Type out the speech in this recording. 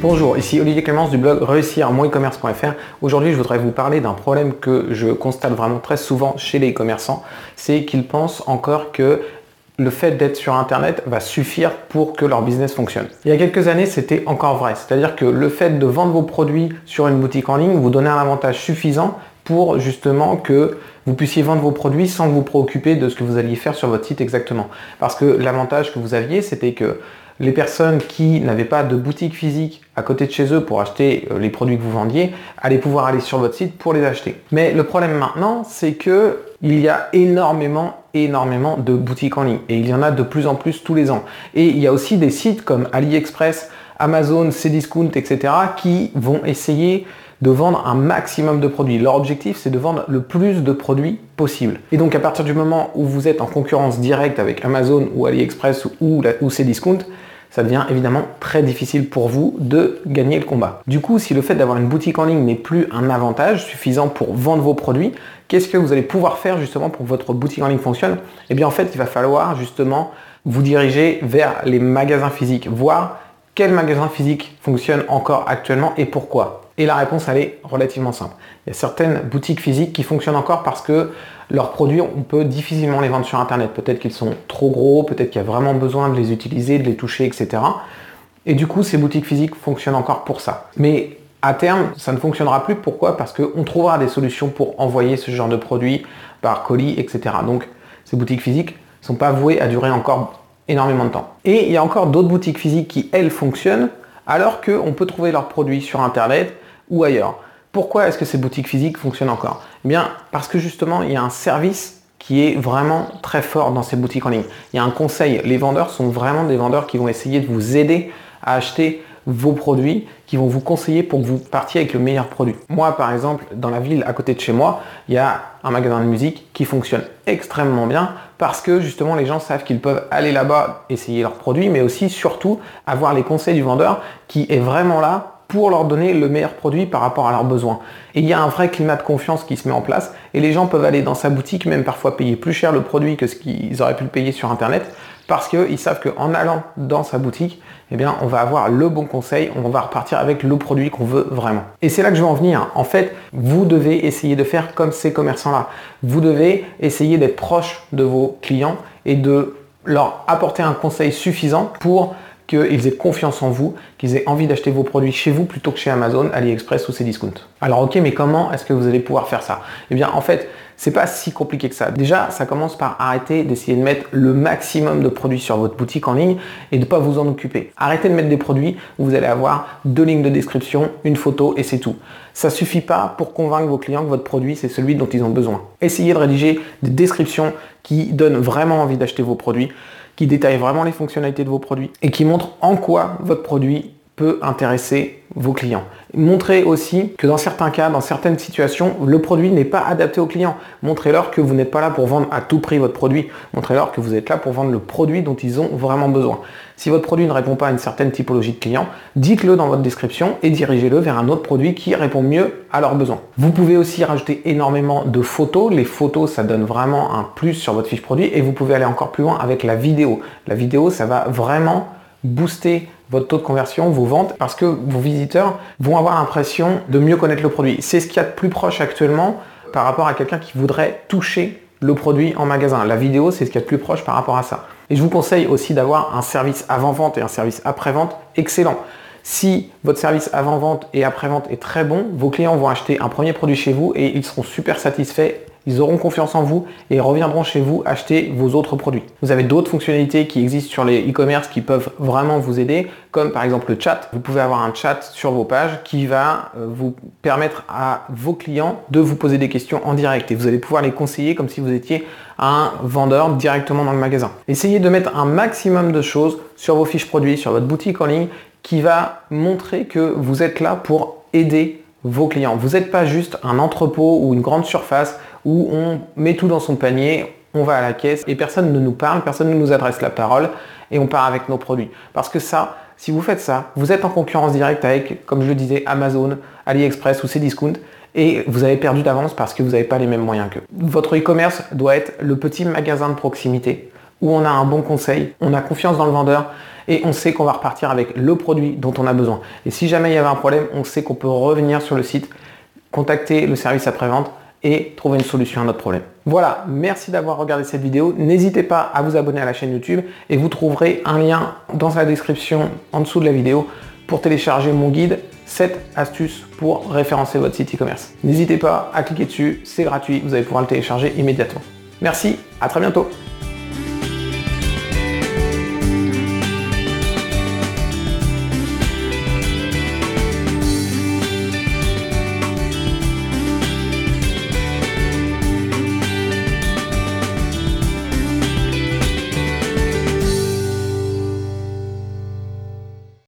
Bonjour, ici Olivier Clémence du blog réussir-e-commerce.fr. Aujourd'hui, je voudrais vous parler d'un problème que je constate vraiment très souvent chez les e-commerçants, c'est qu'ils pensent encore que le fait d'être sur Internet va suffire pour que leur business fonctionne. Il y a quelques années, c'était encore vrai. C'est-à-dire que le fait de vendre vos produits sur une boutique en ligne vous donnait un avantage suffisant pour justement que vous puissiez vendre vos produits sans vous préoccuper de ce que vous alliez faire sur votre site exactement. Parce que l'avantage que vous aviez, c'était que les personnes qui n'avaient pas de boutique physique à côté de chez eux pour acheter euh, les produits que vous vendiez allaient pouvoir aller sur votre site pour les acheter. Mais le problème maintenant, c'est que il y a énormément, énormément de boutiques en ligne et il y en a de plus en plus tous les ans. Et il y a aussi des sites comme AliExpress, Amazon, Cdiscount, etc. qui vont essayer de vendre un maximum de produits. Leur objectif, c'est de vendre le plus de produits possible. Et donc, à partir du moment où vous êtes en concurrence directe avec Amazon ou AliExpress ou, ou Cdiscount, ça devient évidemment très difficile pour vous de gagner le combat. Du coup, si le fait d'avoir une boutique en ligne n'est plus un avantage suffisant pour vendre vos produits, qu'est-ce que vous allez pouvoir faire justement pour que votre boutique en ligne fonctionne? Eh bien en fait, il va falloir justement vous diriger vers les magasins physiques, voir quel magasin physique fonctionne encore actuellement et pourquoi. Et la réponse, elle est relativement simple. Il y a certaines boutiques physiques qui fonctionnent encore parce que leurs produits, on peut difficilement les vendre sur Internet. Peut-être qu'ils sont trop gros, peut-être qu'il y a vraiment besoin de les utiliser, de les toucher, etc. Et du coup, ces boutiques physiques fonctionnent encore pour ça. Mais à terme, ça ne fonctionnera plus. Pourquoi? Parce qu'on trouvera des solutions pour envoyer ce genre de produits par colis, etc. Donc, ces boutiques physiques ne sont pas vouées à durer encore énormément de temps. Et il y a encore d'autres boutiques physiques qui, elles, fonctionnent, alors qu'on peut trouver leurs produits sur Internet ou ailleurs. Pourquoi est-ce que ces boutiques physiques fonctionnent encore Eh bien, parce que justement, il y a un service qui est vraiment très fort dans ces boutiques en ligne. Il y a un conseil. Les vendeurs sont vraiment des vendeurs qui vont essayer de vous aider à acheter vos produits, qui vont vous conseiller pour que vous partiez avec le meilleur produit. Moi, par exemple, dans la ville à côté de chez moi, il y a un magasin de musique qui fonctionne extrêmement bien parce que justement les gens savent qu'ils peuvent aller là-bas essayer leurs produits, mais aussi surtout avoir les conseils du vendeur qui est vraiment là pour leur donner le meilleur produit par rapport à leurs besoins. Et il y a un vrai climat de confiance qui se met en place et les gens peuvent aller dans sa boutique, même parfois payer plus cher le produit que ce qu'ils auraient pu le payer sur Internet, parce qu'ils savent qu'en allant dans sa boutique, eh bien, on va avoir le bon conseil, on va repartir avec le produit qu'on veut vraiment. Et c'est là que je veux en venir. En fait, vous devez essayer de faire comme ces commerçants-là. Vous devez essayer d'être proche de vos clients et de leur apporter un conseil suffisant pour qu'ils aient confiance en vous, qu'ils aient envie d'acheter vos produits chez vous plutôt que chez Amazon, AliExpress ou Cdiscount. Alors ok, mais comment est-ce que vous allez pouvoir faire ça? Eh bien en fait, c'est pas si compliqué que ça. Déjà, ça commence par arrêter d'essayer de mettre le maximum de produits sur votre boutique en ligne et de ne pas vous en occuper. Arrêtez de mettre des produits où vous allez avoir deux lignes de description, une photo et c'est tout. Ça suffit pas pour convaincre vos clients que votre produit c'est celui dont ils ont besoin. Essayez de rédiger des descriptions qui donnent vraiment envie d'acheter vos produits qui détaille vraiment les fonctionnalités de vos produits et qui montre en quoi votre produit peut intéresser vos clients. Montrez aussi que dans certains cas, dans certaines situations, le produit n'est pas adapté aux clients. Montrez-leur que vous n'êtes pas là pour vendre à tout prix votre produit. Montrez-leur que vous êtes là pour vendre le produit dont ils ont vraiment besoin. Si votre produit ne répond pas à une certaine typologie de clients, dites-le dans votre description et dirigez-le vers un autre produit qui répond mieux à leurs besoins. Vous pouvez aussi rajouter énormément de photos. Les photos, ça donne vraiment un plus sur votre fiche produit et vous pouvez aller encore plus loin avec la vidéo. La vidéo, ça va vraiment booster votre taux de conversion, vos ventes, parce que vos visiteurs vont avoir l'impression de mieux connaître le produit. C'est ce qu'il y a de plus proche actuellement par rapport à quelqu'un qui voudrait toucher le produit en magasin. La vidéo, c'est ce qu'il y a de plus proche par rapport à ça. Et je vous conseille aussi d'avoir un service avant-vente et un service après-vente excellent. Si votre service avant-vente et après-vente est très bon, vos clients vont acheter un premier produit chez vous et ils seront super satisfaits ils auront confiance en vous et reviendront chez vous acheter vos autres produits. Vous avez d'autres fonctionnalités qui existent sur les e-commerce qui peuvent vraiment vous aider, comme par exemple le chat. Vous pouvez avoir un chat sur vos pages qui va euh, vous permettre à vos clients de vous poser des questions en direct et vous allez pouvoir les conseiller comme si vous étiez un vendeur directement dans le magasin. Essayez de mettre un maximum de choses sur vos fiches produits, sur votre boutique en ligne qui va montrer que vous êtes là pour aider vos clients. Vous n'êtes pas juste un entrepôt ou une grande surface où on met tout dans son panier, on va à la caisse et personne ne nous parle, personne ne nous adresse la parole et on part avec nos produits. Parce que ça, si vous faites ça, vous êtes en concurrence directe avec, comme je le disais, Amazon, AliExpress ou Cdiscount et vous avez perdu d'avance parce que vous n'avez pas les mêmes moyens qu'eux. Votre e-commerce doit être le petit magasin de proximité où on a un bon conseil, on a confiance dans le vendeur et on sait qu'on va repartir avec le produit dont on a besoin. Et si jamais il y avait un problème, on sait qu'on peut revenir sur le site, contacter le service après-vente et trouver une solution à notre problème. Voilà, merci d'avoir regardé cette vidéo. N'hésitez pas à vous abonner à la chaîne YouTube et vous trouverez un lien dans la description en dessous de la vidéo pour télécharger mon guide 7 astuces pour référencer votre site e-commerce. N'hésitez pas à cliquer dessus, c'est gratuit, vous allez pouvoir le télécharger immédiatement. Merci, à très bientôt